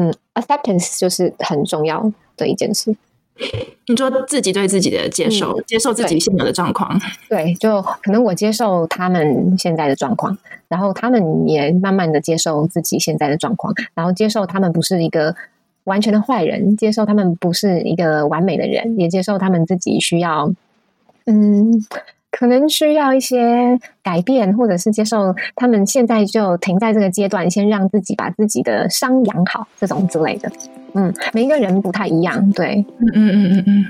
嗯，acceptance 就是很重要的一件事。你说自己对自己的接受，嗯、接受自己现有的状况，对，就可能我接受他们现在的状况，然后他们也慢慢的接受自己现在的状况，然后接受他们不是一个完全的坏人，接受他们不是一个完美的人，也接受他们自己需要，嗯。可能需要一些改变，或者是接受他们现在就停在这个阶段，先让自己把自己的伤养好，这种之类的。嗯，每一个人不太一样，对，嗯嗯嗯嗯嗯。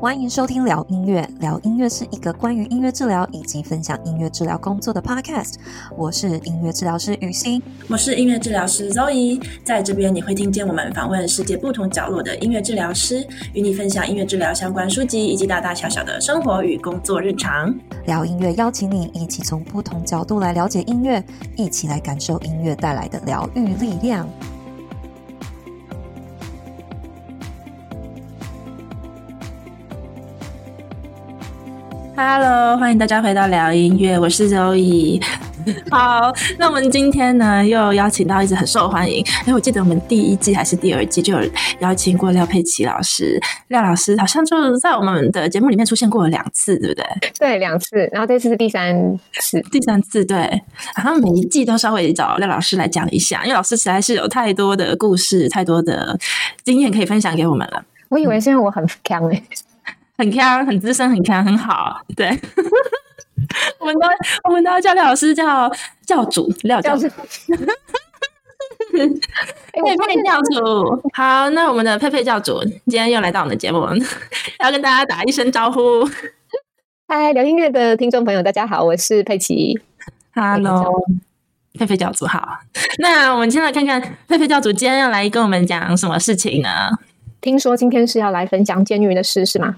欢迎收听聊音乐，聊音乐是一个关于音乐治疗以及分享音乐治疗工作的 podcast。我是音乐治疗师雨欣，我是音乐治疗师 Zoe。在这边你会听见我们访问世界不同角落的音乐治疗师，与你分享音乐治疗相关书籍以及大大小小的生活与工作日常。聊音乐邀请你一起从不同角度来了解音乐，一起来感受音乐带来的疗愈力量。Hello，欢迎大家回到聊音乐，我是 Zoe。好，那我们今天呢又邀请到一直很受欢迎，哎，我记得我们第一季还是第二季就有邀请过廖佩琪老师，廖老师好像就在我们的节目里面出现过了两次，对不对？对，两次，然后这次是第三次，第三次，对，好像每一季都稍微找廖老师来讲一下，因为老师实在是有太多的故事、太多的经验可以分享给我们了。我以为是因为我很强诶。很强，很资深，很强，很好。对，我们都我们都要叫廖老师叫教主，廖教主。佩佩教主，好，那我们的佩佩教主今天又来到我们的节目，要跟大家打一声招呼。嗨，聊音乐的听众朋友，大家好，我是佩奇。Hello，佩佩教主好。那我们先来看看佩佩教主今天要来跟我们讲什么事情呢？听说今天是要来分享监狱的事，是吗？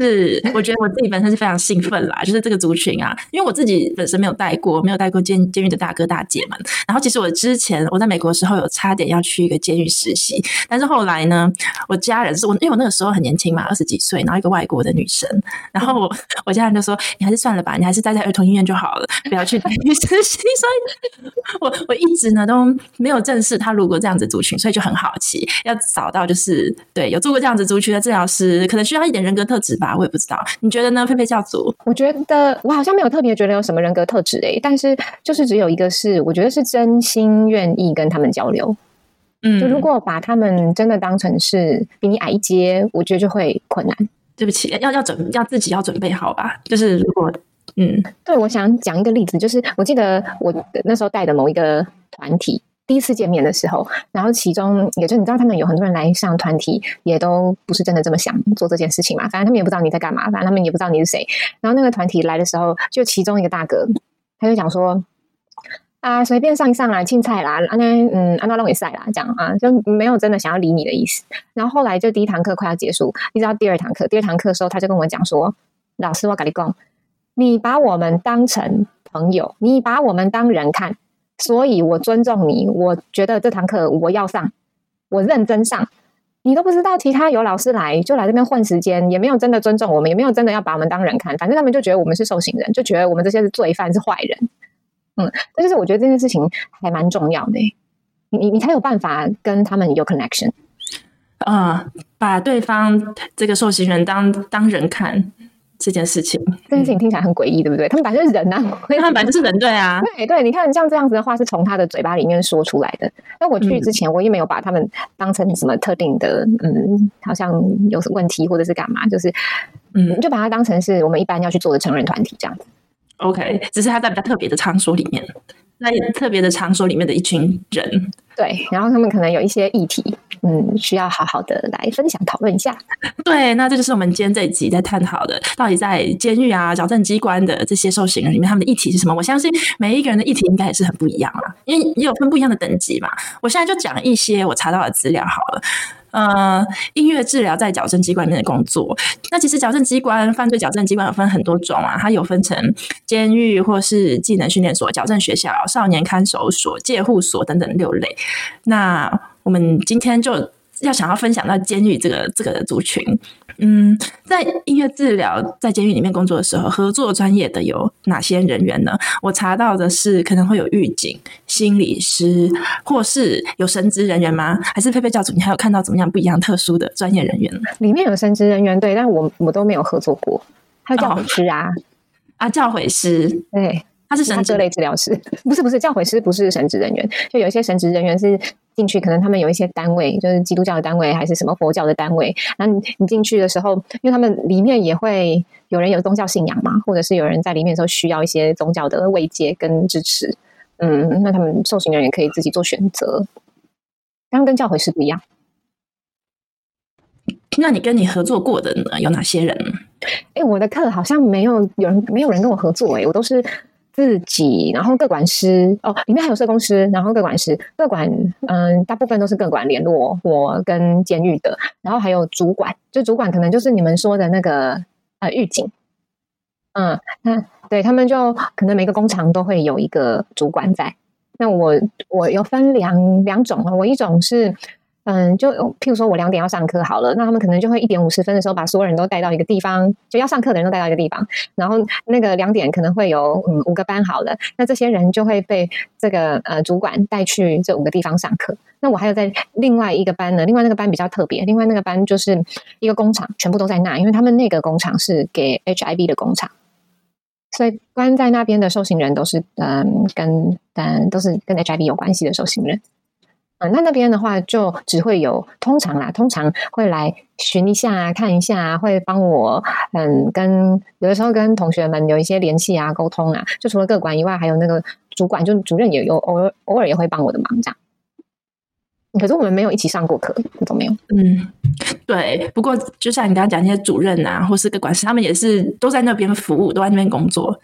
是，我觉得我自己本身是非常兴奋啦，就是这个族群啊，因为我自己本身没有带过，没有带过监监狱的大哥大姐们。然后其实我之前我在美国的时候有差点要去一个监狱实习，但是后来呢，我家人是我，因为我那个时候很年轻嘛，二十几岁，然后一个外国的女生，然后我我家人就说，你还是算了吧，你还是待在儿童医院就好了，不要去监狱实习。所以我我一直呢都没有正视他如果这样子族群，所以就很好奇，要找到就是对有做过这样子族群的治疗师，可能需要一点人格特质吧。我也不知道，你觉得呢？佩佩教主，我觉得我好像没有特别觉得有什么人格特质诶、欸，但是就是只有一个是，我觉得是真心愿意跟他们交流。嗯，就如果把他们真的当成是比你矮一阶，我觉得就会困难。对不起，要要准要自己要准备好吧。就是如果嗯，对，我想讲一个例子，就是我记得我那时候带的某一个团体。第一次见面的时候，然后其中也就你知道，他们有很多人来上团体，也都不是真的这么想做这件事情嘛。反正他们也不知道你在干嘛，反正他们也不知道你是谁。然后那个团体来的时候，就其中一个大哥，他就讲说：“啊，随便上一上来，青菜啦，啊那嗯，安娜让给赛啦，这样啊，就没有真的想要理你的意思。”然后后来就第一堂课快要结束，一直到第二堂课，第二堂课的时候，他就跟我讲说：“老师，我跟你讲，你把我们当成朋友，你把我们当人看。”所以我尊重你，我觉得这堂课我要上，我认真上。你都不知道，其他有老师来就来这边混时间，也没有真的尊重我们，也没有真的要把我们当人看。反正他们就觉得我们是受刑人，就觉得我们这些是罪犯，是坏人。嗯，但是我觉得这件事情还蛮重要的，你你你才有办法跟他们有 connection。啊、呃，把对方这个受刑人当当人看。这件事情，这件事情听起来很诡异，对不对？他们本来就是人呐、啊，他们本来就是人，对啊，对对。你看，像这样子的话，是从他的嘴巴里面说出来的。那我去之前，我也没有把他们当成什么特定的，嗯，好像有什么问题或者是干嘛，就是，嗯，就把它当成是我们一般要去做的成人团体这样子。OK，只是他在比较特别的场所里面，在特别的场所里面的一群人，对，然后他们可能有一些议题。嗯，需要好好的来分享讨论一下。对，那这就是我们今天这一集在探讨的，到底在监狱啊、矫正机关的这些受刑人里面，他们的议题是什么？我相信每一个人的议题应该也是很不一样啦，因为也有分不一样的等级嘛。我现在就讲一些我查到的资料好了。呃，音乐治疗在矫正机关里面的工作，那其实矫正机关、犯罪矫正机关有分很多种啊，它有分成监狱或是技能训练所、矫正学校、少年看守所、戒护所等等六类。那我们今天就要想要分享到监狱这个这个族群。嗯，在音乐治疗在监狱里面工作的时候，合作专业的有哪些人员呢？我查到的是可能会有狱警、心理师，或是有神职人员吗？还是佩佩教主，你还有看到怎么样不一样特殊的专业人员？里面有神职人员，对，但我我都没有合作过。还有教诲师啊，哦、啊，教诲师，对，他是神职类治疗师，不是不是，教诲师不是神职人员，就有一些神职人员是。进去可能他们有一些单位，就是基督教的单位还是什么佛教的单位。那你你进去的时候，因为他们里面也会有人有宗教信仰嘛，或者是有人在里面的时候需要一些宗教的慰藉跟支持。嗯，那他们受刑人也可以自己做选择，当然跟教诲师不一样。那你跟你合作过的呢？有哪些人？哎，我的课好像没有有人没有人跟我合作，哎，我都是。自己，然后各管师哦，里面还有社工师，然后各管师，各管嗯，大部分都是各管联络我跟监狱的，然后还有主管，就主管可能就是你们说的那个呃狱警，嗯，那对他们就可能每个工厂都会有一个主管在，那我我有分两两种啊，我一种是。嗯，就譬如说我两点要上课好了，那他们可能就会一点五十分的时候把所有人都带到一个地方，就要上课的人都带到一个地方，然后那个两点可能会有嗯五个班好了，那这些人就会被这个呃主管带去这五个地方上课。那我还有在另外一个班呢，另外那个班比较特别，另外那个班就是一个工厂，全部都在那，因为他们那个工厂是给 HIV 的工厂，所以关在那边的受刑人都是嗯跟嗯都是跟 HIV 有关系的受刑人。嗯，那那边的话就只会有通常啦，通常会来巡一下、看一下，会帮我嗯跟有的时候跟同学们有一些联系啊、沟通啊。就除了各管以外，还有那个主管，就主任也有偶尔偶尔也会帮我的忙这样。可是我们没有一起上过课，都没有。嗯，对。不过就像你刚刚讲那些主任啊，或是个管师，他们也是都在那边服务，都在那边工作。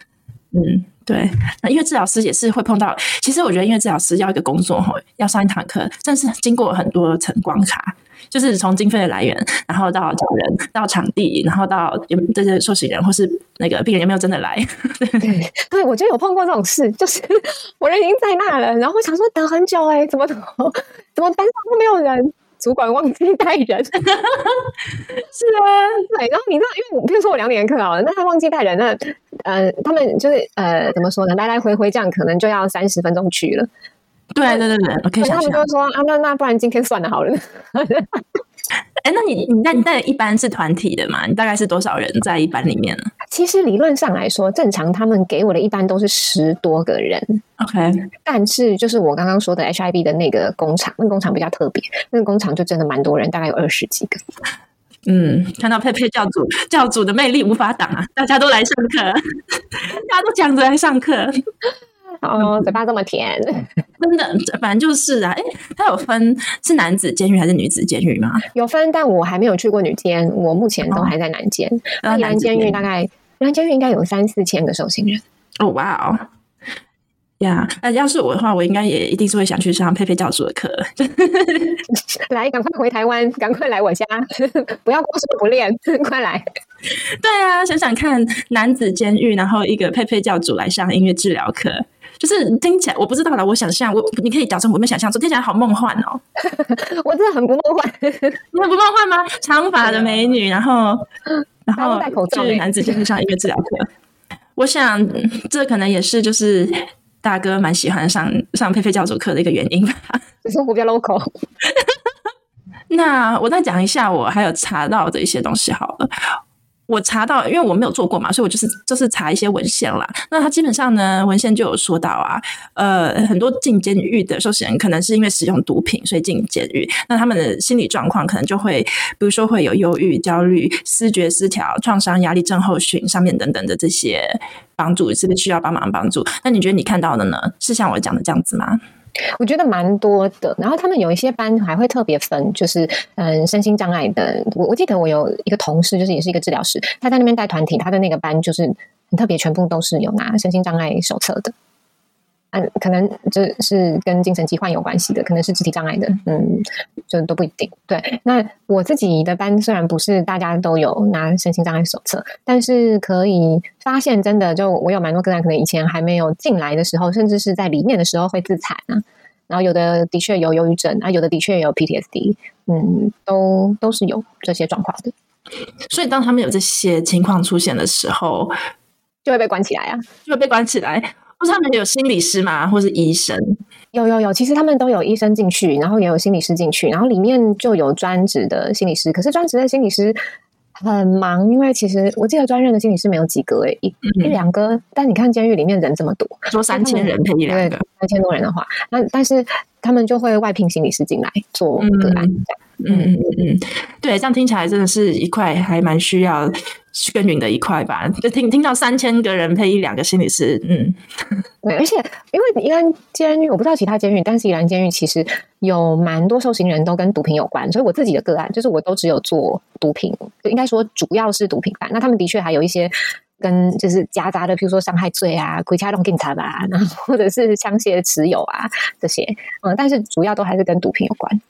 嗯。对，那音乐治疗师也是会碰到。其实我觉得音乐治疗师要一个工作，要上一堂课，但是经过很多层关卡，就是从经费的来源，然后到找人，到场地，然后到有这些受刑人或是那个病人有没有真的来。对，对，我就有碰过这种事，就是我人已经在那了，然后我想说等很久哎、欸，怎么怎么怎么班上都没有人。主管忘记带人，是啊，对。然后你知道，因为我比如说我两点课好了，那他忘记带人，那呃，他们就是呃，怎么说呢？来来回回这样，可能就要三十分钟去了。对对对对，我可以想象。他们就说啊，那那不然今天算了好了。哎，那你你那你那一般是团体的嘛？你大概是多少人在一班里面呢？其实理论上来说，正常他们给我的一般都是十多个人。OK，但是就是我刚刚说的 HIB 的那个工厂，那个工厂比较特别，那个工厂就真的蛮多人，大概有二十几个。嗯，看到佩佩教主教主的魅力无法挡啊！大家都来上课，大家都抢着来上课。哦，嘴巴这么甜，真的，反正就是啊。哎，他有分是男子监狱还是女子监狱吗？有分，但我还没有去过女监，我目前都还在男监。男监狱大概，男监狱应该有三四千个受刑人。哦，哇哦，呀，那要是我的话，我应该也一定是会想去上佩佩教主的课。来，赶快回台湾，赶快来我家，不要光说不练，快来。对啊，想想看，男子监狱，然后一个佩佩教主来上音乐治疗课。就是听起来，我不知道啦。我想象，我你可以矫正我没想象，说听起来好梦幻哦。我真的很不梦幻，你很不梦幻吗？长发的美女，然后然后戴口罩，男子就是上音乐治疗课。我想这可能也是就是大哥蛮喜欢上上佩佩教主课的一个原因吧。生活比较 local。那我再讲一下，我还有查到的一些东西好了。我查到，因为我没有做过嘛，所以我就是就是查一些文献啦。那他基本上呢，文献就有说到啊，呃，很多进监狱的受刑人可能是因为使用毒品，所以进监狱。那他们的心理状况可能就会，比如说会有忧郁、焦虑、思觉失调、创伤压力症候群上面等等的这些帮助，是不是需要帮忙帮助？那你觉得你看到的呢？是像我讲的这样子吗？我觉得蛮多的，然后他们有一些班还会特别分，就是嗯，身心障碍的。我我记得我有一个同事，就是也是一个治疗师，他在那边带团体，他的那个班就是很特别，全部都是有拿身心障碍手册的。嗯，可能这是跟精神疾患有关系的，可能是肢体障碍的，嗯，就都不一定。对，那我自己的班虽然不是大家都有拿身心障碍手册，但是可以发现，真的就我有蛮多个案，可能以前还没有进来的时候，甚至是在里面的时候会自残啊。然后有的的确有忧郁症，啊，有的的确有 PTSD，嗯，都都是有这些状况的。所以当他们有这些情况出现的时候，就会被关起来啊，就会被关起来。不是他们有心理师吗？或是医生？有有有，其实他们都有医生进去，然后也有心理师进去，然后里面就有专职的心理师。可是专职的心理师很忙，因为其实我记得专任的心理师没有几个诶，一、嗯、一两个。但你看监狱里面人这么多，说三千人配一两个，三千多人的话，那但是他们就会外聘心理师进来做个案。嗯嗯嗯嗯，对，这样听起来真的是一块还蛮需要耕耘的一块吧？就听听到三千个人配一两个心理师，嗯，对，而且因为宜兰监狱，我不知道其他监狱，但是宜兰监狱其实有蛮多受刑人都跟毒品有关，所以我自己的个案就是我都只有做毒品，就应该说主要是毒品犯。那他们的确还有一些跟就是夹杂的，比如说伤害罪啊、鬼掐洞警察吧，然后或者是枪械持有啊这些，嗯，但是主要都还是跟毒品有关。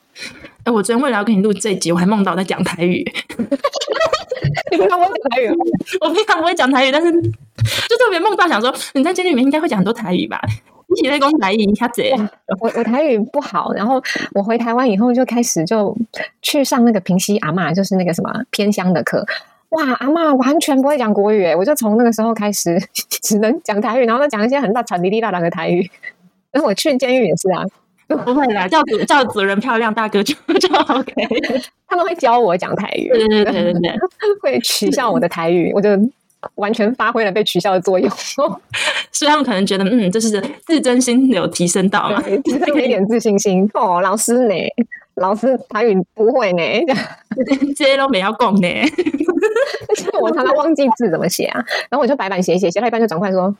哎，我昨天为了要跟你录这一集，我还梦到在讲台语。你平常不会讲台语？我平常不会讲台语，但是就特别梦到想说，你在监狱里面应该会讲很多台语吧？一起在讲台语，下子。我我台语不好，然后我回台湾以后就开始就去上那个平西阿嬷，就是那个什么偏乡的课。哇，阿妈完全不会讲国语诶，我就从那个时候开始 只能讲台语，然后再讲一些很大喘滴滴大大的台语。然后我去监狱也是啊。不会啦，叫主叫主人漂亮大哥就 就 OK，他们会教我讲台语，对对对对对，会取笑我的台语，我就完全发挥了被取笑的作用，所以他们可能觉得嗯，这是自尊心有提升到嘛，提升 一点自信心哦。老师呢？老师台语不会呢，这些都没要讲呢，我常常忘记字怎么写啊，然后我就白板写写，写到一半就转过来说。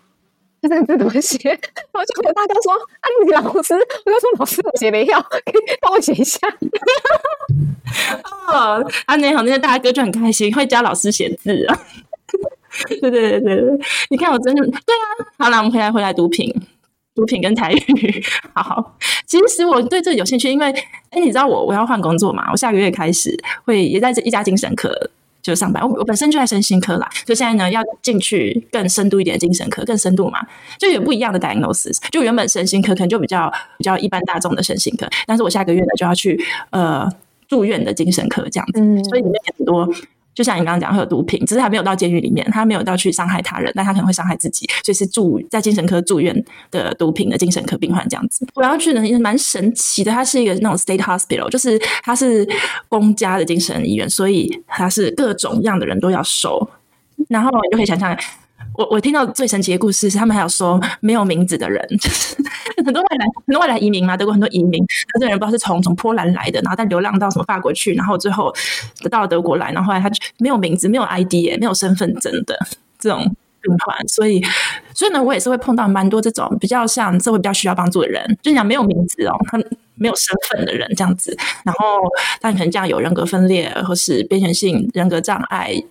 这个字怎么写？然后就有大哥说：“啊，你老师。”我就说：“老师，我写没要，可以帮我写一下。”哦，啊，那好，那些大哥就很开心，会教老师写字啊。对对对对对，你看我真的对啊。好了，我们回来回来毒品，毒品跟台语。好好，其实我对这有兴趣，因为哎，你知道我我要换工作嘛？我下个月开始会也在这一家精神科。就上班，我我本身就在身心科啦，就现在呢要进去更深度一点的精神科，更深度嘛，就有不一样的 diagnosis。就原本身心科可能就比较比较一般大众的身心科，但是我下个月呢就要去呃住院的精神科这样子，嗯、所以里面很多。就像你刚刚讲，会有毒品，只是他没有到监狱里面，他没有到去伤害他人，但他可能会伤害自己，所以是住在精神科住院的毒品的精神科病患这样子。我要去的也蛮神奇的，它是一个那种 state hospital，就是它是公家的精神医院，所以它是各种样的人都要收。然后你就可以想象。我我听到最神奇的故事是，他们还有说没有名字的人，就是很多外来很多外来移民嘛，德国很多移民，那这人不知道是从从波兰来的，然后再流浪到什么法国去，然后最后到了德国来，然后后来他就没有名字，没有 ID，没有身份证的这种病患，所以所以呢，我也是会碰到蛮多这种比较像社会比较需要帮助的人，就讲没有名字哦，他没有身份的人这样子，然后他可能这样有人格分裂或是边缘性人格障碍。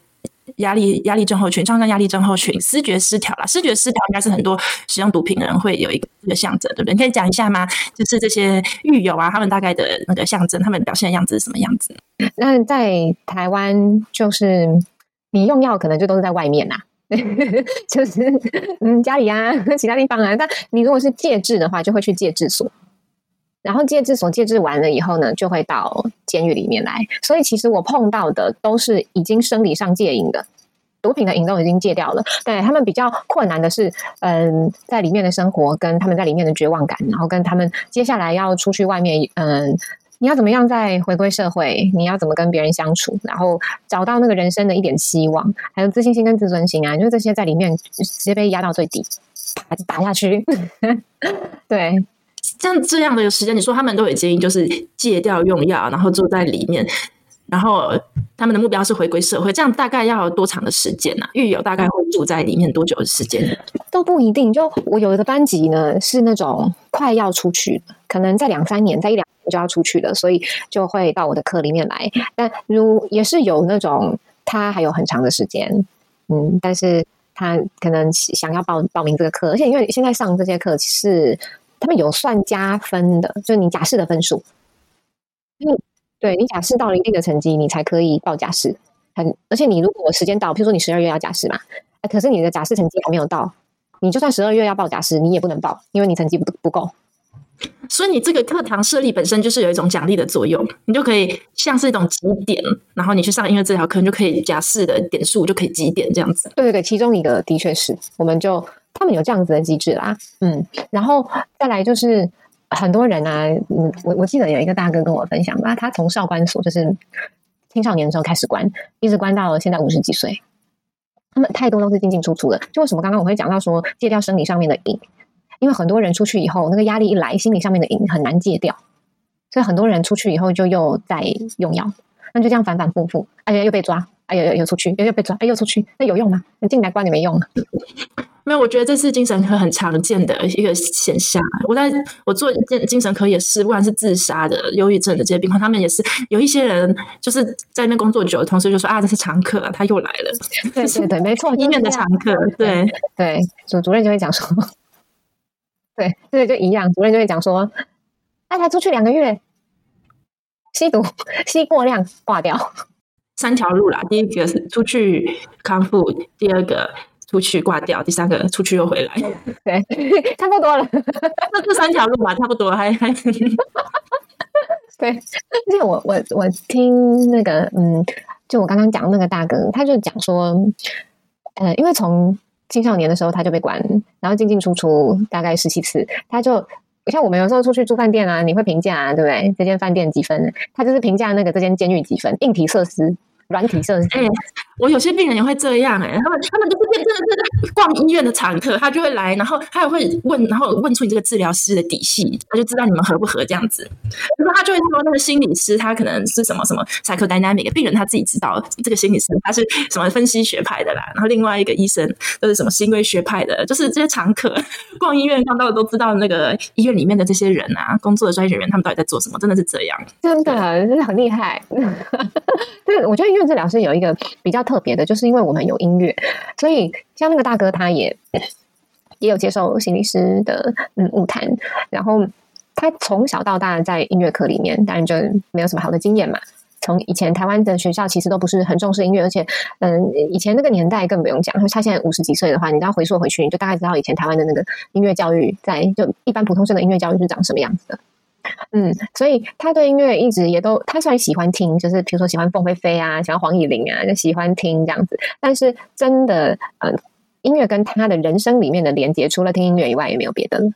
压力压力症候群，创伤压力症候群，思觉失调啦。思觉失调应该是很多使用毒品的人会有一个一个象征，对不对？你可以讲一下吗？就是这些狱友啊，他们大概的那个象征，他们表现的样子是什么样子？那在台湾，就是你用药可能就都是在外面呐、就是嗯家里啊，其他地方啊。但你如果是戒治的话，就会去戒治所。然后戒治所戒治完了以后呢，就会到监狱里面来。所以其实我碰到的都是已经生理上戒瘾的，毒品的瘾都已经戒掉了。对，他们比较困难的是，嗯，在里面的生活跟他们在里面的绝望感，然后跟他们接下来要出去外面，嗯，你要怎么样再回归社会？你要怎么跟别人相处？然后找到那个人生的一点希望，还有自信心跟自尊心啊，就是这些在里面直接被压到最底，打打下去。对。像这样的时间，你说他们都已经就是戒掉用药，然后住在里面，然后他们的目标是回归社会，这样大概要多长的时间呢、啊？狱友大概会住在里面多久的时间？都不一定。就我有一个班级呢，是那种快要出去，可能在两三年，在一两年就要出去了，所以就会到我的课里面来。但如也是有那种他还有很长的时间，嗯，但是他可能想要报报名这个课，而且因为现在上这些课是。他们有算加分的，就是你假释的分数。嗯，对，你假释到了一定的成绩，你才可以报假释。很，而且你如果时间到，譬如说你十二月要假释嘛，哎可是你的假释成绩还没有到，你就算十二月要报假释，你也不能报，因为你成绩不不够。所以你这个课堂设立本身就是有一种奖励的作用，你就可以像是一种积点，然后你去上音乐治疗课，你就可以假释的点数就可以积点这样子。对对对，其中一个的确是，我们就他们有这样子的机制啦，嗯，然后再来就是很多人啊，嗯，我我记得有一个大哥跟我分享吧，他从少管所就是青少年的时候开始关，一直关到现在五十几岁，他们太多都是进进出出的，就为什么刚刚我会讲到说戒掉生理上面的瘾。因为很多人出去以后，那个压力一来，心理上面的瘾很难戒掉，所以很多人出去以后就又在用药，那就这样反反复复，哎呀又被抓，哎呀又又出去，又又被抓，哎又出去，那有用吗？你进来关你没用。没有，我觉得这是精神科很常见的一个现象。我在我做精精神科也是，不管是自杀的、忧郁症的这些病患，他们也是有一些人就是在那边工作久，同事就说啊，这是常客啊，他又来了。对对对，没错，医院的常客。对对，主主任就会讲说。对，对，就一样。主任就会讲说，他才出去两个月，吸毒吸过量挂掉，三条路啦。第一个是出去康复，第二个出去挂掉，第三个出去又回来。对，差不多了。那这三条路嘛，差不多还还。对，而且我我我听那个嗯，就我刚刚讲那个大哥，他就讲说，呃，因为从。青少年的时候他就被关，然后进进出出大概十七次。他就像我们有时候出去住饭店啊，你会评价啊，对不对？这间饭店几分？他就是评价那个这间监狱几分，硬体设施。软体设施，哎、我有些病人也会这样、欸，哎，他们他们就是真的真的逛医院的常客，他就会来，然后他也会问，然后问出你这个治疗师的底细，他就知道你们合不合这样子。然后他就会说，那个心理师他可能是什么什么 psychodynamic，病人他自己知道这个心理师他是什么分析学派的啦，然后另外一个医生都是什么行为学派的，就是这些常客逛医院逛到的都知道那个医院里面的这些人啊，工作的专业人员他们到底在做什么，真的是这样，真的真的很厉害。对，我觉得。音乐治疗师有一个比较特别的，就是因为我们有音乐，所以像那个大哥他也也有接受心理师的嗯晤谈，然后他从小到大在音乐课里面，当然就没有什么好的经验嘛。从以前台湾的学校其实都不是很重视音乐，而且嗯，以前那个年代更不用讲，他现在五十几岁的话，你都要回溯回去，你就大概知道以前台湾的那个音乐教育，在就一般普通生的音乐教育是长什么样子的。嗯，所以他对音乐一直也都，他虽然喜欢听，就是比如说喜欢凤飞飞啊，喜欢黄乙玲啊，就喜欢听这样子。但是真的，嗯，音乐跟他的人生里面的连接，除了听音乐以外，也没有别的了。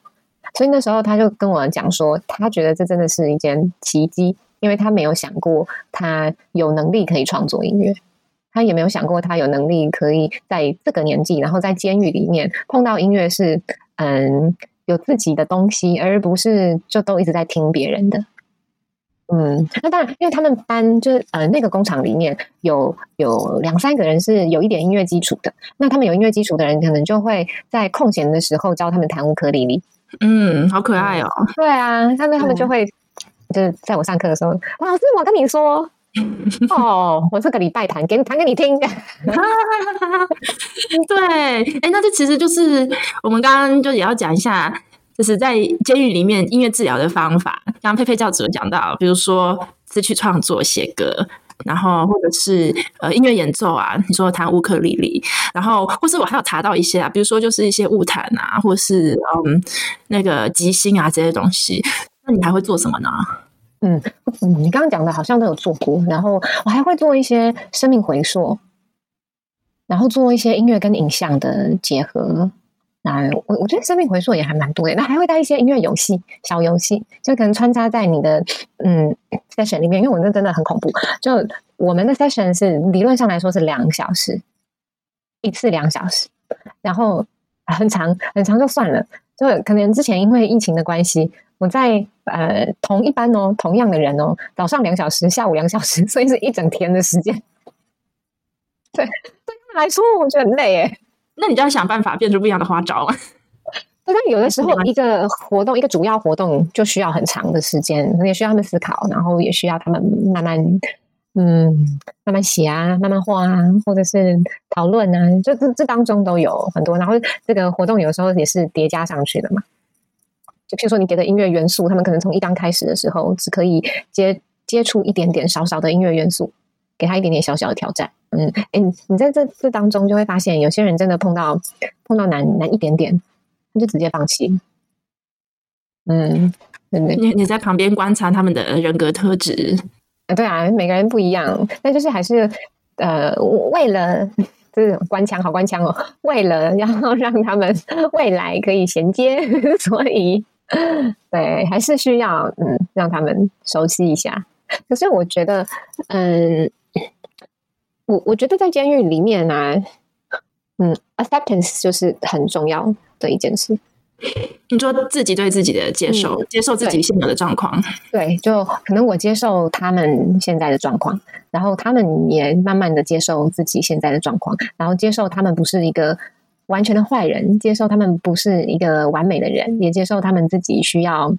所以那时候他就跟我讲说，他觉得这真的是一件奇迹，因为他没有想过他有能力可以创作音乐，他也没有想过他有能力可以在这个年纪，然后在监狱里面碰到音乐是，嗯。有自己的东西，而不是就都一直在听别人的。嗯，那当然，因为他们班就是呃那个工厂里面有有两三个人是有一点音乐基础的，那他们有音乐基础的人，可能就会在空闲的时候教他们弹乌克丽丽。嗯，好可爱哦。对啊，他们他们就会、嗯、就是在我上课的时候，老师，我跟你说。哦，我这个礼拜弹给你弹给你听。对，哎、那这其实就是我们刚刚就也要讲一下，就是在监狱里面音乐治疗的方法。刚刚佩佩教主有讲到，比如说词曲创作、写歌，然后或者是呃音乐演奏啊，你说弹乌克丽丽，然后或是我还有查到一些啊，比如说就是一些物弹啊，或是嗯那个即兴啊这些东西。那你还会做什么呢？嗯，你刚刚讲的好像都有做过，然后我还会做一些生命回溯，然后做一些音乐跟影像的结合。那我我觉得生命回溯也还蛮多的。那还会带一些音乐游戏、小游戏，就可能穿插在你的嗯 session 里面。因为我那真的很恐怖，就我们的 session 是理论上来说是两小时，一次两小时，然后很长很长就算了，就可能之前因为疫情的关系。我在呃同一班哦，同样的人哦，早上两小时，下午两小时，所以是一整天的时间。对，对他们来说我觉得很累诶。那你就要想办法变出不一样的花招 啊。但有的时候一个活动，一个主要活动就需要很长的时间，也需要他们思考，然后也需要他们慢慢嗯慢慢写啊，慢慢画啊，或者是讨论啊，就这这当中都有很多。然后这个活动有时候也是叠加上去的嘛。就譬如说，你给的音乐元素，他们可能从一刚开始的时候，只可以接接触一点点少少的音乐元素，给他一点点小小的挑战。嗯，哎，你你在这这当中就会发现，有些人真的碰到碰到难难一点点，他就直接放弃。嗯，对对？你你在旁边观察他们的人格特质，啊，对啊，每个人不一样，但就是还是呃，为了这种官腔，好官腔哦，为了要让他们 未来可以衔接，所以 对，还是需要嗯，让他们熟悉一下。可是我觉得，嗯，我我觉得在监狱里面呢、啊，嗯，acceptance 就是很重要的一件事。你说自己对自己的接受，嗯、接受自己现有的状况，对，就可能我接受他们现在的状况，然后他们也慢慢的接受自己现在的状况，然后接受他们不是一个完全的坏人，接受他们不是一个完美的人，也接受他们自己需要，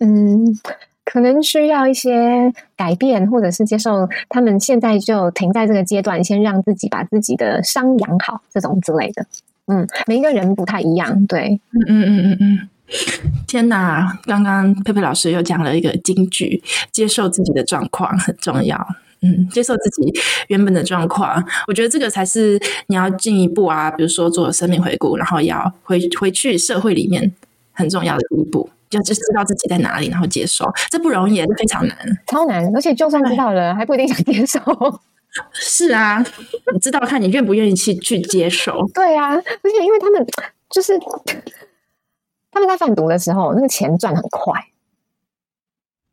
嗯。可能需要一些改变，或者是接受他们现在就停在这个阶段，先让自己把自己的伤养好，这种之类的。嗯，每一个人不太一样，对，嗯嗯嗯嗯嗯。天哪，刚刚佩佩老师又讲了一个金句：接受自己的状况很重要。嗯，接受自己原本的状况，我觉得这个才是你要进一步啊，比如说做生命回顾，然后要回回去社会里面很重要的一步。就就知道自己在哪里，然后接受，这不容易，也是非常难，超难。而且就算知道了，还不一定想接受。是啊，你知道看你愿不愿意去去接受。对啊，而且因为他们就是他们在贩毒的时候，那个钱赚很快。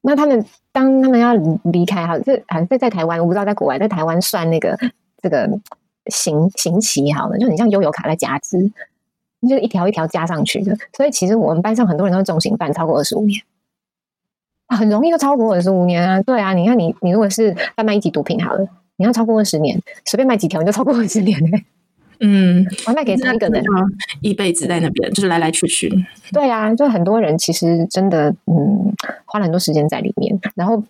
那他们当他们要离开，哈，这好像在在台湾，我不知道在国外，在台湾算那个这个刑刑期，好了，就很像悠游卡在加值。就一条一条加上去的，所以其实我们班上很多人都是重刑犯，超过二十五年，很容易就超过二十五年啊！对啊，你看你你如果是贩卖一级毒品好了，你要超过二十年，随便卖几条你就超过二十年嘞、嗯，我卖给同一个人，一辈子在那边，就是来来去去。对啊，就很多人其实真的嗯，花了很多时间在里面。然后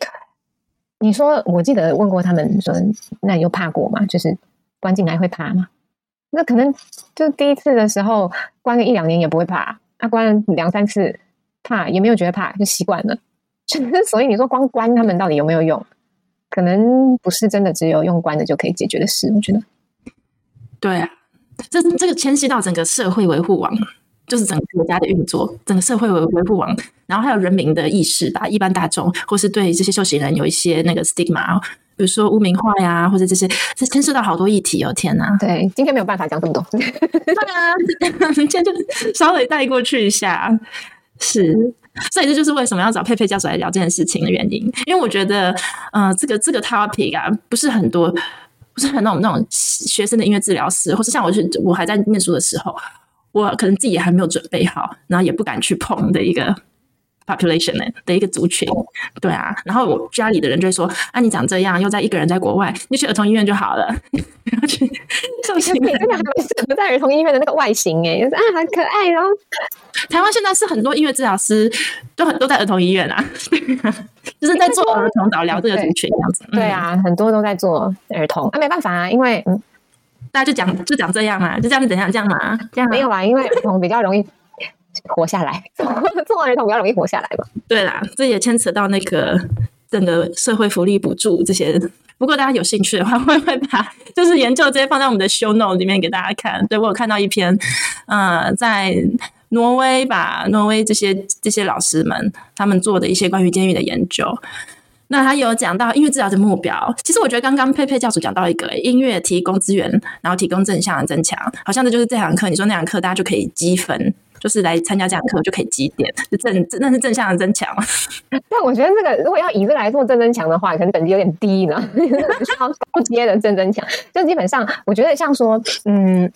你说，我记得问过他们说，那你有怕过吗？就是关进来会怕吗？那可能就第一次的时候关个一两年也不会怕，他、啊、关了两三次怕也没有觉得怕，就习惯了。所以你说光关他们到底有没有用？可能不是真的只有用关的就可以解决的事。我觉得，对啊，这这个牵涉到整个社会维护网，就是整个国家的运作，整个社会维维护网，然后还有人民的意识吧，一般大众或是对这些受刑人有一些那个 stigma。比如说污名化呀，或者这些，这牵涉到好多议题哦！天哪，对，今天没有办法讲这么多。对啊，今天就稍微带过去一下。是，所以这就是为什么要找佩佩教授来聊这件事情的原因。因为我觉得，呃，这个这个 topic 啊，不是很多，是很那种那种学生的音乐治疗师，或是像我是我还在念书的时候，我可能自己也还没有准备好，然后也不敢去碰的一个。Population 呢的一个族群，对啊，然后我家里的人就会说：“啊，你长这样，又在一个人在国外，你去儿童医院就好了。”然后去受刑，真的还没适合在儿童医院的那个外形哎，就是啊，很可爱。然后台湾现在是很多音乐治疗师都很都在儿童医院啊，就是在做儿童导疗这个族群这样子。对啊，很多都在做儿童啊，没办法啊，因为嗯，大家就讲就讲这样啊，就这样怎样这样嘛，这样没有啊，因为儿童比较容易。活下来，做儿童比较容易活下来吧？对啦，这也牵扯到那个整个社会福利补助这些。不过大家有兴趣的话，会会把就是研究这些放在我们的 show note 里面给大家看？对，我有看到一篇，呃，在挪威吧，挪威这些这些老师们他们做的一些关于监狱的研究。那他有讲到音乐治疗的目标。其实我觉得刚刚佩佩教主讲到一个音乐提供资源，然后提供正向的增强，好像这就是这堂课。你说那堂课大家就可以积分。就是来参加这样课就可以积点，正那是正向的增强。但我觉得这个如果要以这来做正增强的话，可能等级有点低呢。高阶的正增强，就基本上我觉得像说，嗯，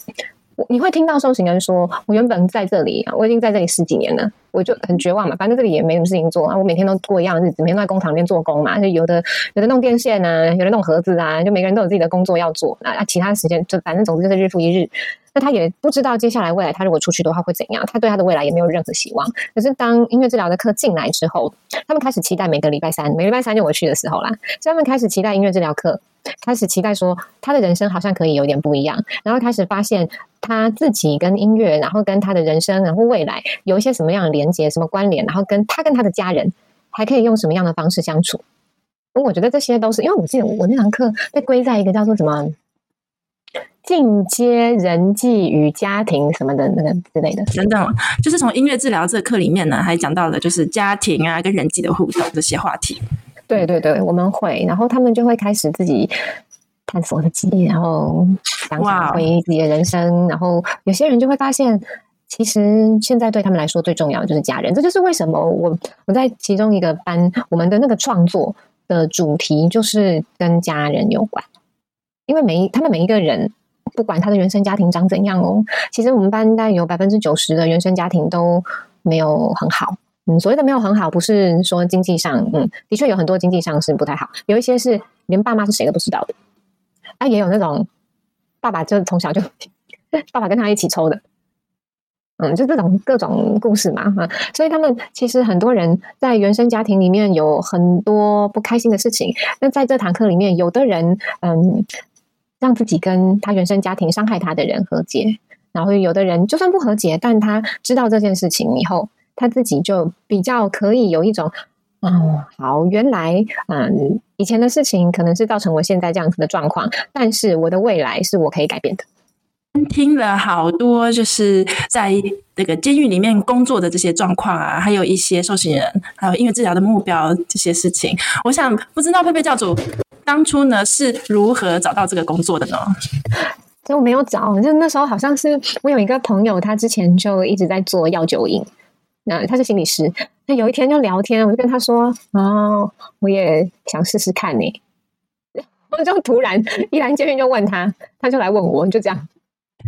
你会听到受刑人说，我原本在这里，我已经在这里十几年了，我就很绝望嘛。反正这里也没什么事情做啊，我每天都过一样的日子，每天都在工厂里面做工嘛。就有的有的弄电线啊，有的弄盒子啊，就每个人都有自己的工作要做啊。其他时间就反正总之就是日复一日。那他也不知道接下来未来他如果出去的话会怎样，他对他的未来也没有任何希望。可是当音乐治疗的课进来之后，他们开始期待每个礼拜三，每个礼拜三就我去的时候啦，所以他们开始期待音乐治疗课，开始期待说他的人生好像可以有点不一样，然后开始发现他自己跟音乐，然后跟他的人生，然后未来有一些什么样的连接、什么关联，然后跟他跟他的家人还可以用什么样的方式相处。我觉得这些都是因为我记得我那堂课被归在一个叫做什么。进阶人际与家庭什么的那个之类的，等等，就是从音乐治疗这课里面呢，还讲到了就是家庭啊跟人际的互动这些话题。对对对，我们会，然后他们就会开始自己探索自己，然后想想回忆自己的人生然后有些人就会发现，其实现在对他们来说最重要的就是家人。这就是为什么我我在其中一个班，我们的那个创作的主题就是跟家人有关，因为每一他们每一个人。不管他的原生家庭长怎样哦，其实我们班大概有百分之九十的原生家庭都没有很好。嗯，所谓的没有很好，不是说经济上，嗯，的确有很多经济上是不太好，有一些是连爸妈是谁都不知道的。啊，也有那种爸爸就从小就 爸爸跟他一起抽的，嗯，就这种各种故事嘛，嗯，所以他们其实很多人在原生家庭里面有很多不开心的事情。那在这堂课里面，有的人，嗯。让自己跟他原生家庭伤害他的人和解，然后有的人就算不和解，但他知道这件事情以后，他自己就比较可以有一种，哦，好，原来，嗯，以前的事情可能是造成我现在这样子的状况，但是我的未来是我可以改变的。听了好多，就是在那个监狱里面工作的这些状况啊，还有一些受刑人，还有音乐治疗的目标这些事情，我想不知道佩佩教主。当初呢是如何找到这个工作的呢？就没有找，就那时候好像是我有一个朋友，他之前就一直在做药酒瘾，那他是心理师。那有一天就聊天，我就跟他说：“哦，我也想试试看呢。”我就突然一来见面就问他，他就来问我，就这样。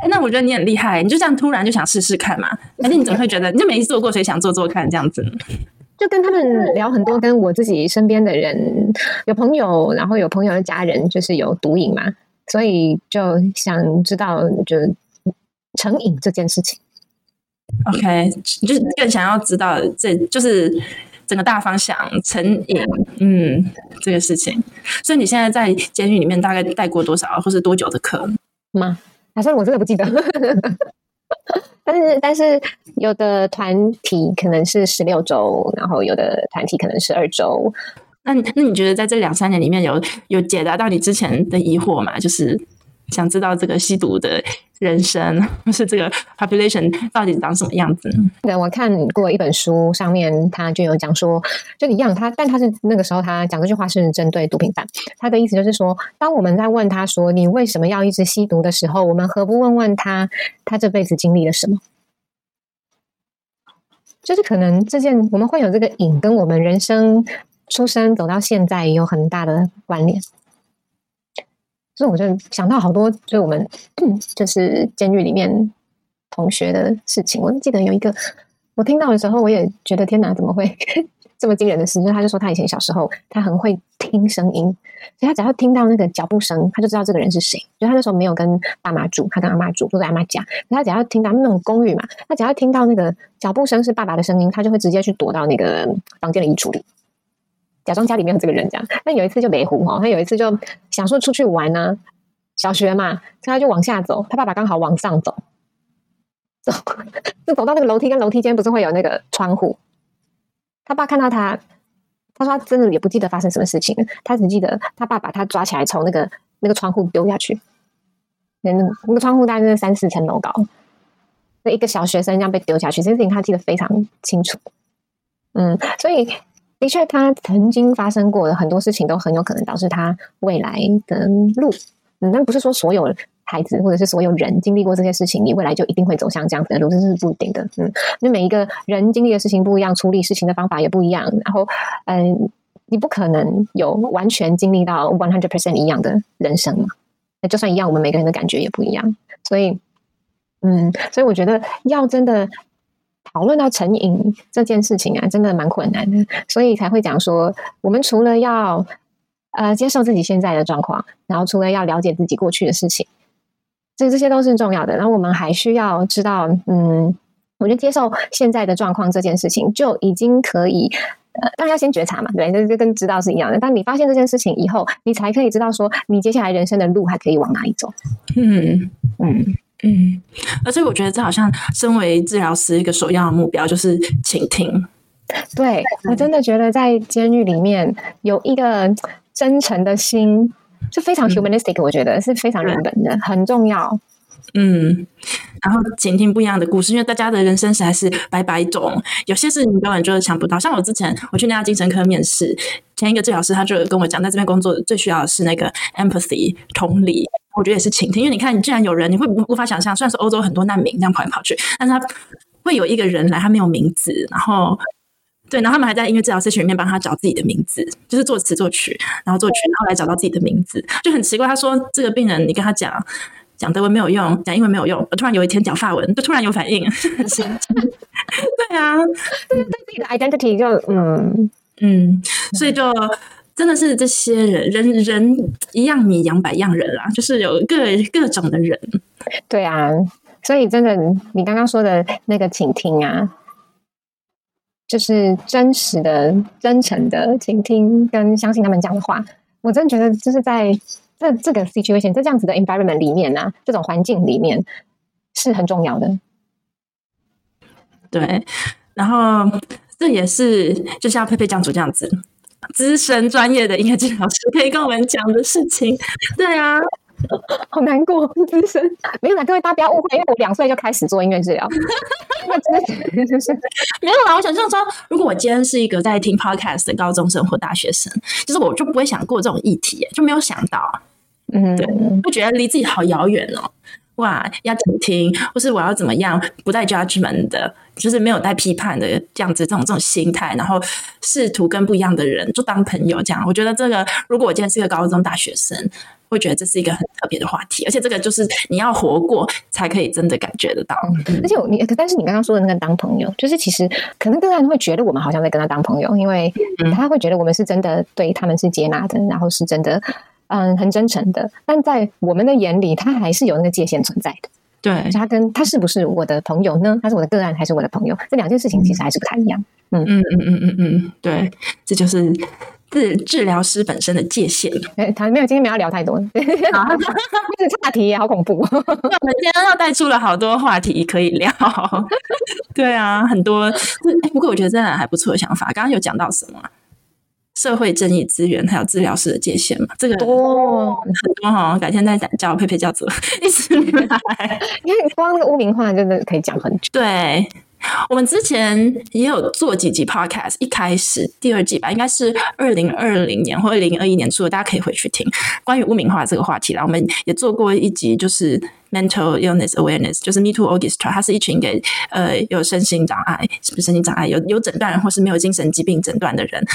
哎，那我觉得你很厉害，你就这样突然就想试试看嘛？而且你怎么会觉得你就没做过，所以想做做看这样子？就跟他们聊很多，跟我自己身边的人有朋友，然后有朋友的家人就是有毒瘾嘛，所以就想知道就成瘾这件事情。OK，就是更想要知道这就是整个大方向成瘾，嗯，这个事情。所以你现在在监狱里面大概带过多少，或是多久的课吗？好像我真的不记得。但是，但是有的团体可能是十六周，然后有的团体可能是二周。那那你觉得在这两三年里面有有解答到你之前的疑惑吗？就是。想知道这个吸毒的人生，或 是这个 population 到底长什么样子？对，我看过一本书，上面他就有讲说，就一样，他但他是那个时候他讲这句话是针对毒品犯，他的意思就是说，当我们在问他说你为什么要一直吸毒的时候，我们何不问问他，他这辈子经历了什么？就是可能这件我们会有这个瘾，跟我们人生出生走到现在也有很大的关联。所以我就想到好多，就我们就是监狱里面同学的事情。我记得有一个，我听到的时候，我也觉得天哪，怎么会 这么惊人的事？就他就说，他以前小时候，他很会听声音，所以他只要听到那个脚步声，他就知道这个人是谁。就他那时候没有跟爸妈住，他跟阿妈住，住在阿妈家。他只要听到那种公寓嘛，他只要听到那个脚步声是爸爸的声音，他就会直接去躲到那个房间的衣橱里。假装家里面有这个人，这样。那有一次就没胡哈，他有一次就想说出去玩呢、小学嘛，所以他就往下走，他爸爸刚好往上走，走就 走到那个楼梯跟楼梯间不是会有那个窗户，他爸看到他，他说他真的也不记得发生什么事情，他只记得他爸把他抓起来从那个那个窗户丢下去，那那那个窗户大概是三四层楼高，那一个小学生这样被丢下去，这件事情他记得非常清楚，嗯，所以。的确，他曾经发生过的很多事情都很有可能导致他未来的路。嗯，但不是说所有孩子或者是所有人经历过这些事情，你未来就一定会走向这样子的路，这是不一定的。嗯，因为每一个人经历的事情不一样，处理事情的方法也不一样。然后，嗯，你不可能有完全经历到 one hundred percent 一样的人生嘛。那就算一样，我们每个人的感觉也不一样。所以，嗯，所以我觉得要真的。讨论到成瘾这件事情啊，真的蛮困难的，所以才会讲说，我们除了要呃接受自己现在的状况，然后除了要了解自己过去的事情，这这些都是重要的。然后我们还需要知道，嗯，我觉得接受现在的状况这件事情就已经可以，呃，当然要先觉察嘛，对，这就跟知道是一样的。当你发现这件事情以后，你才可以知道说，你接下来人生的路还可以往哪里走。嗯嗯。嗯，而且我觉得这好像身为治疗师一个首要的目标就是倾听。对，我真的觉得在监狱里面有一个真诚的心，是非常 humanistic，、嗯、我觉得是非常人本的，很重要。嗯，然后倾听不一样的故事，因为大家的人生实在是百百种，有些事情根本就是想不到。像我之前我去那家精神科面试，前一个治疗师他就跟我讲，在这边工作最需要的是那个 empathy 同理，我觉得也是倾听。因为你看，你既然有人，你会无法想象，虽然说欧洲很多难民这样跑来跑去，但是他会有一个人来，他没有名字，然后对，然后他们还在音乐治疗师群里面帮他找自己的名字，就是作词作曲，然后作曲，然后来找到自己的名字，就很奇怪。他说这个病人，你跟他讲。讲德文没有用，讲英文没有用。我突然有一天讲法文，就突然有反应。对啊，对对自己的 identity 就嗯嗯，所以就真的是这些人人人一样米养百样人啊，就是有各各种的人。对啊，所以真的，你刚刚说的那个倾听啊，就是真实的、真诚的倾听，跟相信他们讲的话，我真的觉得就是在。这这个 situation 在这样子的 environment 里面呢、啊，这种环境里面是很重要的。对，然后这也是就像佩佩讲主这样子，资深专业的音乐治疗师可以跟我们讲的事情。对啊。好难过，资深没有啦，各位大家不要误会，因为我两岁就开始做音乐治疗。那真就是没有啦。我想象说，如果我今天是一个在听 podcast 的高中生或大学生，就是我就不会想过这种议题，就没有想到，嗯，对，会觉得离自己好遥远哦。哇，要听听，或是我要怎么样，不带 judgment 的，就是没有带批判的这样子，这种这种心态，然后试图跟不一样的人就当朋友这样。我觉得这个，如果我今天是一个高中大学生。会觉得这是一个很特别的话题，而且这个就是你要活过才可以真的感觉得到。嗯、而且你，但是你刚刚说的那个当朋友，就是其实可能个人会觉得我们好像在跟他当朋友，因为他会觉得我们是真的对他们是接纳的，然后是真的嗯很真诚的。但在我们的眼里，他还是有那个界限存在的。对，他跟他是不是我的朋友呢？他是我的个案还是我的朋友？这两件事情其实还是不太一样。嗯嗯嗯嗯嗯嗯，对，这就是。治治疗师本身的界限。哎，他没有，今天没有聊太多，一直岔题，好恐怖。我们今天又带出了好多话题可以聊。对啊，很多。哎，不过我觉得真的还不错的想法。刚刚有讲到什么？社会正义资源还有治疗师的界限嘛？这个多很多哈。改天再讲，叫佩佩教做意思明白。因为光那个污名化真的可以讲很久。对。我们之前也有做几集 podcast，一开始第二季吧，应该是二零二零年或二零二一年出的，大家可以回去听关于污名化这个话题啦。我们也做过一集，就是 mental illness awareness，就是 Me Too Orchestra，它是一群给呃有身心障碍，是不是身心障碍有有诊断或是没有精神疾病诊断的人。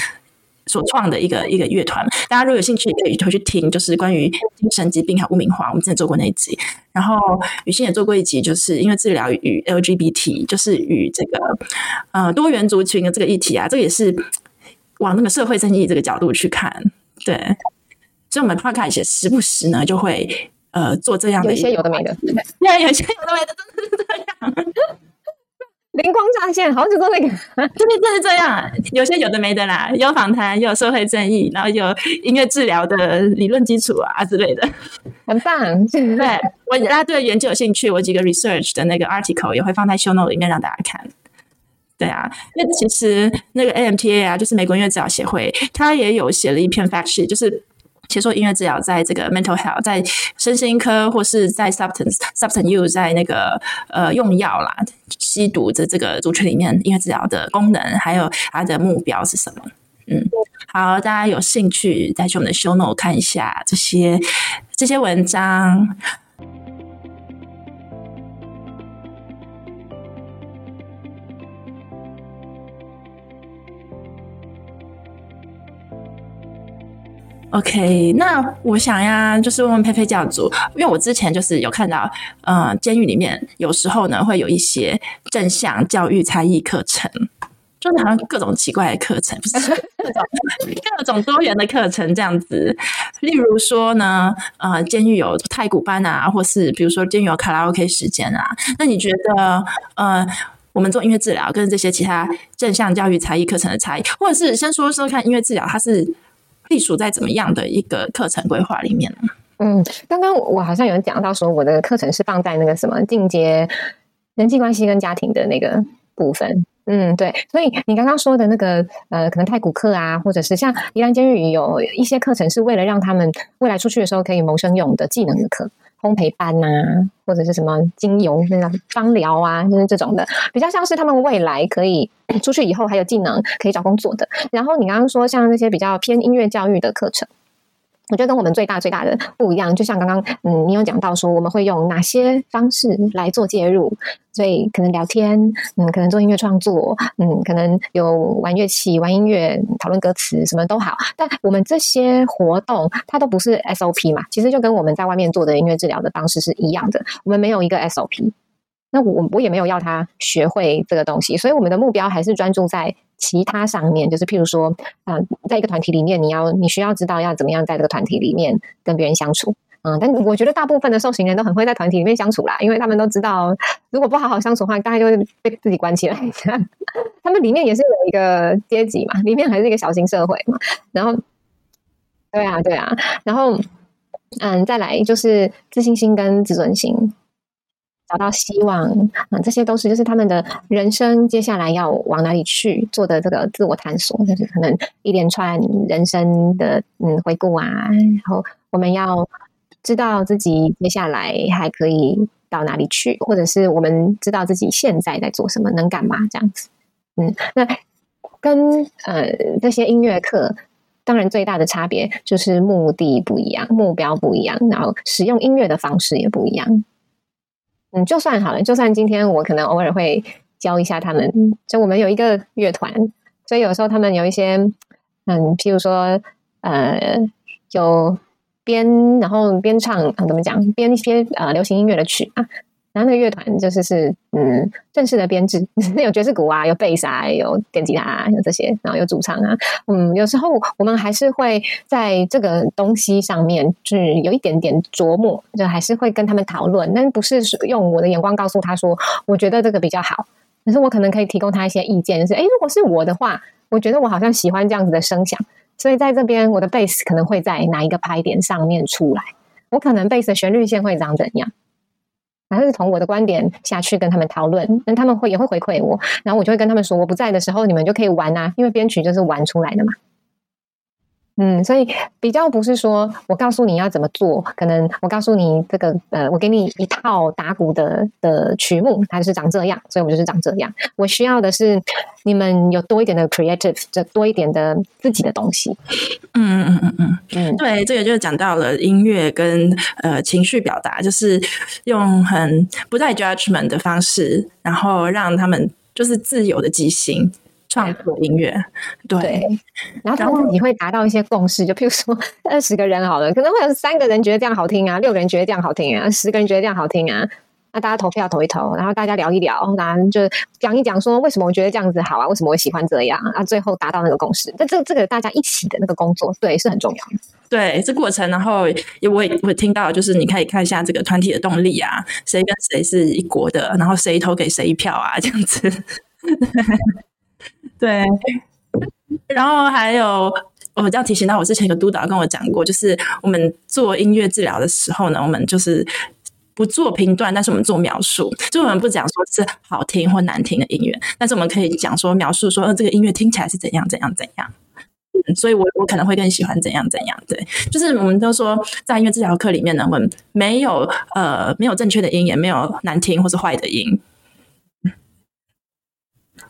所创的一个一个乐团，大家如果有兴趣，可以回去听，就是关于精神疾病和污名化，我们之前做过那一集。然后雨欣也做过一集，就是因为治疗与 LGBT，就是与这个呃多元族群的这个议题啊，这个也是往那个社会正义这个角度去看。对，所以我们 Podcast 也时不时呢就会呃做这样的一，些有的没的，对，有些有的没的，真的是这样。灵光乍现，好久都那个，真的真是这样。有些有的没的啦，有访谈，有社会正义，然后有音乐治疗的理论基础啊之类的，很棒。对，我大家对研究有兴趣，我几个 research 的那个 article 也会放在 show note 里面让大家看。对啊，因为其实那个 AMTA 啊，就是美国音乐治疗协会，他也有写了一篇 fact sheet，就是。其实说音乐治疗在这个 mental health，在身心科或是在 substance substance use，在那个呃用药啦、吸毒的这个族群里面，音乐治疗的功能还有它的目标是什么？嗯，好，大家有兴趣再去我们的 show note 看一下这些这些文章。OK，那我想呀，就是问问佩佩教主，因为我之前就是有看到，呃，监狱里面有时候呢会有一些正向教育才艺课程，就是好像各种奇怪的课程，不是各种 各种多元的课程这样子。例如说呢，呃，监狱有太古班啊，或是比如说监狱有卡拉 OK 时间啊。那你觉得，呃，我们做音乐治疗跟这些其他正向教育才艺课程的差异，或者是先说说看音乐治疗它是？隶属在怎么样的一个课程规划里面呢？嗯，刚刚我好像有人讲到说，我的课程是放在那个什么进阶人际关系跟家庭的那个部分。嗯，对，所以你刚刚说的那个呃，可能太古课啊，或者是像宜兰监狱有一些课程，是为了让他们未来出去的时候可以谋生用的技能的课，烘焙班呐、或者是什么精油那个芳疗啊，就是这种的，比较像是他们未来可以出去以后还有技能可以找工作的。然后你刚刚说像那些比较偏音乐教育的课程。我觉得跟我们最大最大的不一样，就像刚刚嗯，你有讲到说我们会用哪些方式来做介入，所以可能聊天，嗯，可能做音乐创作，嗯，可能有玩乐器、玩音乐、讨论歌词，什么都好。但我们这些活动它都不是 SOP 嘛，其实就跟我们在外面做的音乐治疗的方式是一样的，我们没有一个 SOP。那我我也没有要他学会这个东西，所以我们的目标还是专注在其他上面，就是譬如说，嗯、在一个团体里面，你要你需要知道要怎么样在这个团体里面跟别人相处，嗯，但我觉得大部分的受刑人都很会在团体里面相处啦，因为他们都知道，如果不好好相处的话，大概就会被自己关起来。他们里面也是有一个阶级嘛，里面还是一个小型社会嘛，然后，对啊，对啊，然后，嗯，再来就是自信心跟自尊心。找到希望啊、嗯，这些都是就是他们的人生接下来要往哪里去做的这个自我探索，就是可能一连串人生的嗯回顾啊，然后我们要知道自己接下来还可以到哪里去，或者是我们知道自己现在在做什么，能干嘛这样子。嗯，那跟呃这些音乐课，当然最大的差别就是目的不一样，目标不一样，然后使用音乐的方式也不一样。嗯，就算好了，就算今天我可能偶尔会教一下他们，就我们有一个乐团，所以有时候他们有一些，嗯，譬如说，呃，有边，然后边唱，啊，怎么讲，编一些呃流行音乐的曲啊。然后那个乐团就是是嗯正式的编制，有爵士鼓啊，有贝斯啊，有电吉他啊，有这些，然后有主唱啊。嗯，有时候我们还是会在这个东西上面，就是有一点点琢磨，就还是会跟他们讨论，但不是用我的眼光告诉他说，我觉得这个比较好。可是我可能可以提供他一些意见，就是诶，如果是我的话，我觉得我好像喜欢这样子的声响，所以在这边我的贝斯可能会在哪一个拍点上面出来，我可能贝斯的旋律线会长怎样。然后是从我的观点下去跟他们讨论，那他们会也会回馈我，然后我就会跟他们说，我不在的时候你们就可以玩啊，因为编曲就是玩出来的嘛。嗯，所以比较不是说我告诉你要怎么做，可能我告诉你这个呃，我给你一套打鼓的的曲目，它就是长这样，所以我就是长这样。我需要的是你们有多一点的 creative，就多一点的自己的东西。嗯嗯嗯嗯嗯，对，这个就是讲到了音乐跟呃情绪表达，就是用很不带 judgment 的方式，然后让他们就是自由的即兴。创作音乐，对，对，然后他们自己会达到一些共识，就譬如说 二十个人好了，可能会有三个人觉得这样好听啊，六个人觉得这样好听啊，十个人觉得这样好听啊，那大家投票投一投，然后大家聊一聊，然后就讲一讲说为什么我觉得这样子好啊，为什么我喜欢这样啊，最后达到那个共识。但这这个大家一起的那个工作，对，是很重要的。对，这过程，然后也我也会听到，就是你可以看一下这个团体的动力啊，谁跟谁是一国的，然后谁投给谁一票啊，这样子。对，然后还有，我要提醒到，我之前有个督导跟我讲过，就是我们做音乐治疗的时候呢，我们就是不做评断，但是我们做描述，就我们不讲说是好听或难听的音乐，但是我们可以讲说描述说，呃，这个音乐听起来是怎样怎样怎样，嗯，所以我我可能会更喜欢怎样怎样，对，就是我们都说在音乐治疗课里面呢，我们没有呃没有正确的音，也没有难听或是坏的音。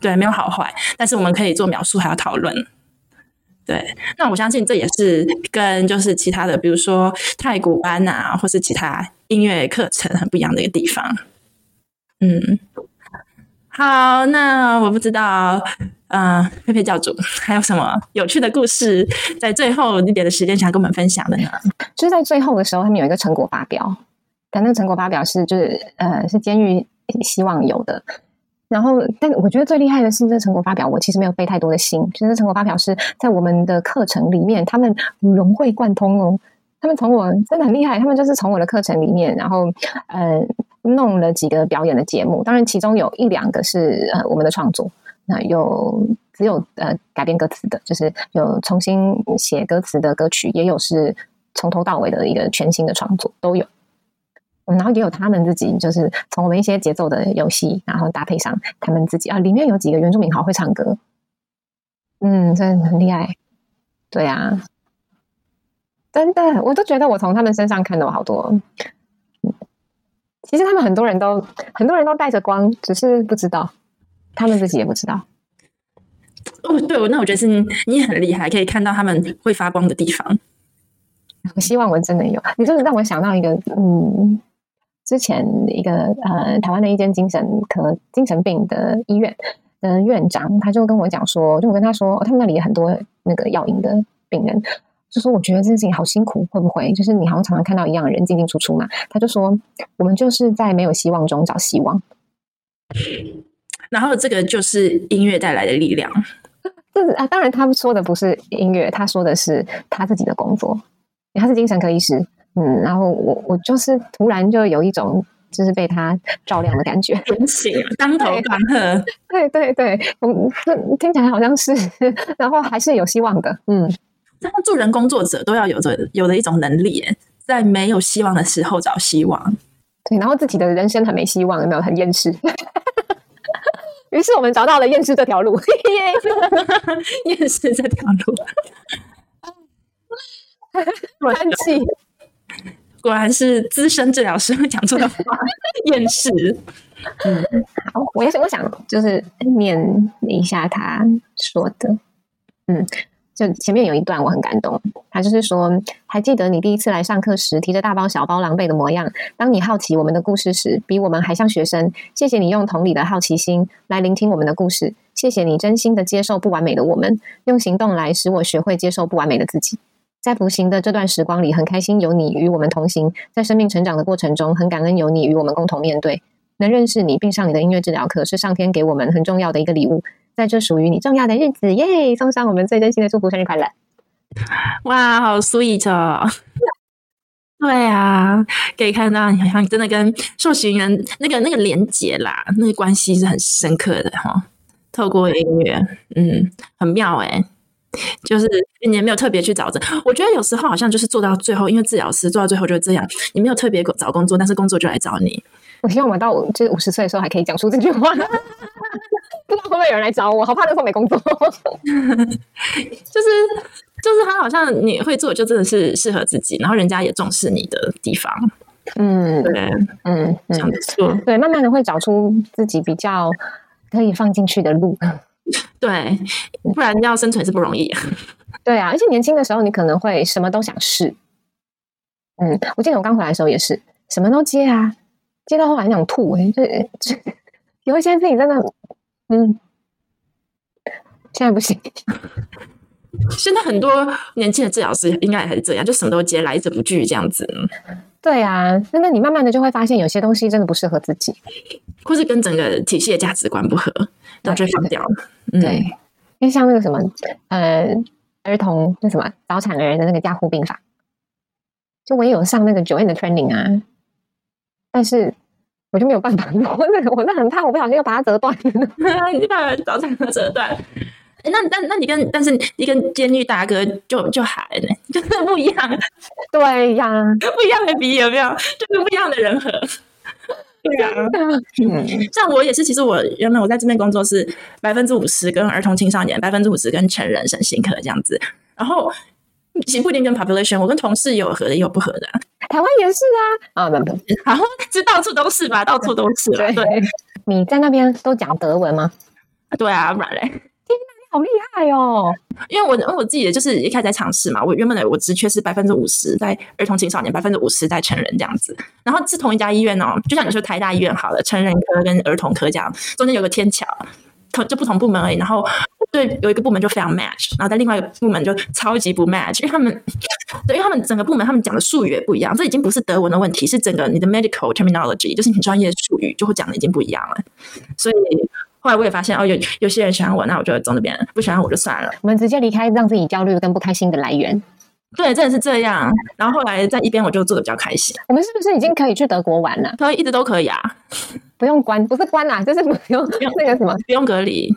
对，没有好坏，但是我们可以做描述，还要讨论。对，那我相信这也是跟就是其他的，比如说太古班啊，或是其他音乐课程很不一样的一个地方。嗯，好，那我不知道，嗯、呃，佩佩教主还有什么有趣的故事，在最后一点的时间想跟我们分享的呢？就是在最后的时候，他们有一个成果发表，但那个成果发表是就是呃，是监狱希望有的。然后，但我觉得最厉害的是这成果发表，我其实没有费太多的心。其实成果发表是在我们的课程里面，他们融会贯通哦。他们从我真的很厉害，他们就是从我的课程里面，然后呃弄了几个表演的节目。当然，其中有一两个是呃我们的创作，那有只有呃改编歌词的，就是有重新写歌词的歌曲，也有是从头到尾的一个全新的创作都有。嗯，然后也有他们自己，就是从我们一些节奏的游戏，然后搭配上他们自己啊，里面有几个原住民好会唱歌，嗯，真的很厉害，对啊，真的，我都觉得我从他们身上看到好多。其实他们很多人都很多人都带着光，只是不知道，他们自己也不知道。哦，对，那我觉得是你很厉害，可以看到他们会发光的地方。我希望我真的有，你真的让我想到一个，嗯，之前一个呃，台湾的一间精神科精神病的医院的院长，他就跟我讲说，就我跟他说，哦，他们那里有很多那个药瘾的病人。就说我觉得这件事情好辛苦，会不会就是你好像常常看到一样的人进进出出嘛？他就说我们就是在没有希望中找希望，然后这个就是音乐带来的力量。这是啊，当然他说的不是音乐，他说的是他自己的工作。他是精神科医师，嗯，然后我我就是突然就有一种就是被他 照亮的感觉，很醒，当头棒喝，对对对，嗯，听起来好像是，然后还是有希望的，嗯。然后，助人工作者都要有着有的一种能力，在没有希望的时候找希望。对，然后自己的人生很没希望，有没有很厌世？于是我们找到了厌世这条路，厌世这条路。叹气，果然是资深治疗师会讲出的话。厌世。嗯，好，我也是，我想就是念一下他说的，嗯。就前面有一段我很感动，他就是说，还记得你第一次来上课时提着大包小包狼狈的模样，当你好奇我们的故事时，比我们还像学生。谢谢你用同理的好奇心来聆听我们的故事，谢谢你真心的接受不完美的我们，用行动来使我学会接受不完美的自己。在服刑的这段时光里，很开心有你与我们同行，在生命成长的过程中，很感恩有你与我们共同面对。能认识你并上你的音乐治疗课，是上天给我们很重要的一个礼物。在这属于你重要的日子，耶！送上我们最真心的祝福，生日快乐！哇，好 sweet 哦！对啊，可以看到你好像真的跟受刑人那个那个连结啦，那个关系是很深刻的哈。透过音乐，嗯，很妙诶。就是你也没有特别去找着，我觉得有时候好像就是做到最后，因为治疗师做到最后就是这样，你没有特别找工作，但是工作就来找你。我希望我到就是五十岁的时候还可以讲出这句话。不知道会不会有人来找我？好怕那时候没工作。就是就是他好像你会做，就真的是适合自己，然后人家也重视你的地方。嗯，对，嗯，没错，对，慢慢的会找出自己比较可以放进去的路。对，不然要生存是不容易。对啊，而且年轻的时候你可能会什么都想试。嗯，我记得我刚回来的时候也是什么都接啊，接到后来想吐哎、欸，就就有一些事情真的。嗯，现在不行。现在很多年轻的治疗师应该还是这样，就什么都接，来者不拒这样子。对啊，那那你慢慢的就会发现，有些东西真的不适合自己，或是跟整个体系的价值观不合，那就放掉了。对，嗯、因为像那个什么，呃，儿童那什么早产儿的那个加护病房，就我也有上那个 Joanne 的 training 啊，但是。我就没有办法，我那个我那很怕，我不小心又把它折断你就 把早产儿折断。那那那你跟但是你跟监狱大哥就就还呢，就是不一样。对呀，不一样的比有没有？就是不一样的人和。对呀、啊，嗯，像我也是，其实我原本我在这边工作是百分之五十跟儿童青少年，百分之五十跟成人身心科这样子，然后。其实不一定跟 population，我跟同事有合的，也有不合的。台湾也是啊，啊，不不，好，这到处都是吧，到处都是。对，对你在那边都讲德文吗？对啊，不然嘞。好厉害哦！因为我，我自己的就是一开始在尝试嘛。我原本的我职缺是百分之五十在儿童青少年，百分之五十在成人这样子。然后是同一家医院哦，就像你说台大医院好了，成人科跟儿童科这样，中间有个天桥。同就不同部门而已，然后对有一个部门就非常 match，然后在另外一个部门就超级不 match，因为他们对，因为他们整个部门他们讲的术语也不一样，这已经不是德文的问题，是整个你的 medical terminology，就是你专业术语就会讲的已经不一样了。所以后来我也发现哦，有有些人喜欢我，那我就走那边；不喜欢我就算了。我们直接离开让自己焦虑跟不开心的来源。对，真的是这样。然后后来在一边我就做的比较开心。我们是不是已经可以去德国玩了？可以，一直都可以啊。不用关，不是关啦，就是不用不用那个什么，不用隔离，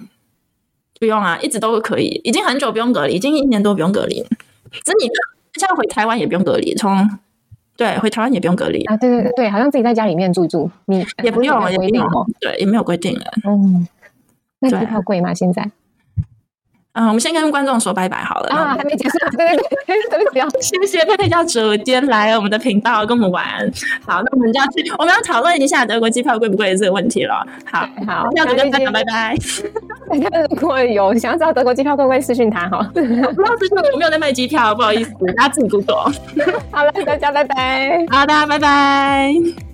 不用啊，一直都可以，已经很久不用隔离，已经一年多不用隔离。真的，现在回台湾也不用隔离，从对，回台湾也不用隔离啊。对对对对，好像自己在家里面住一住，你也不用，也不用，对，也没有规定了。嗯，那机票贵吗？现在？嗯，我们先跟观众说拜拜好了啊，还没结束，对对对，对不起，谢谢佩佩教主今天来我们的频道跟我们玩。好，那我们就要去，我们要讨论一下德国机票贵不贵的这个问题了。好，好，教主跟大家拜拜。大家如果有想要知道德国机票贵不贵，私讯他哈。不要私讯我，没有在卖机票，不好意思，大家自己 Google。好了，大家拜拜。好，大家拜拜。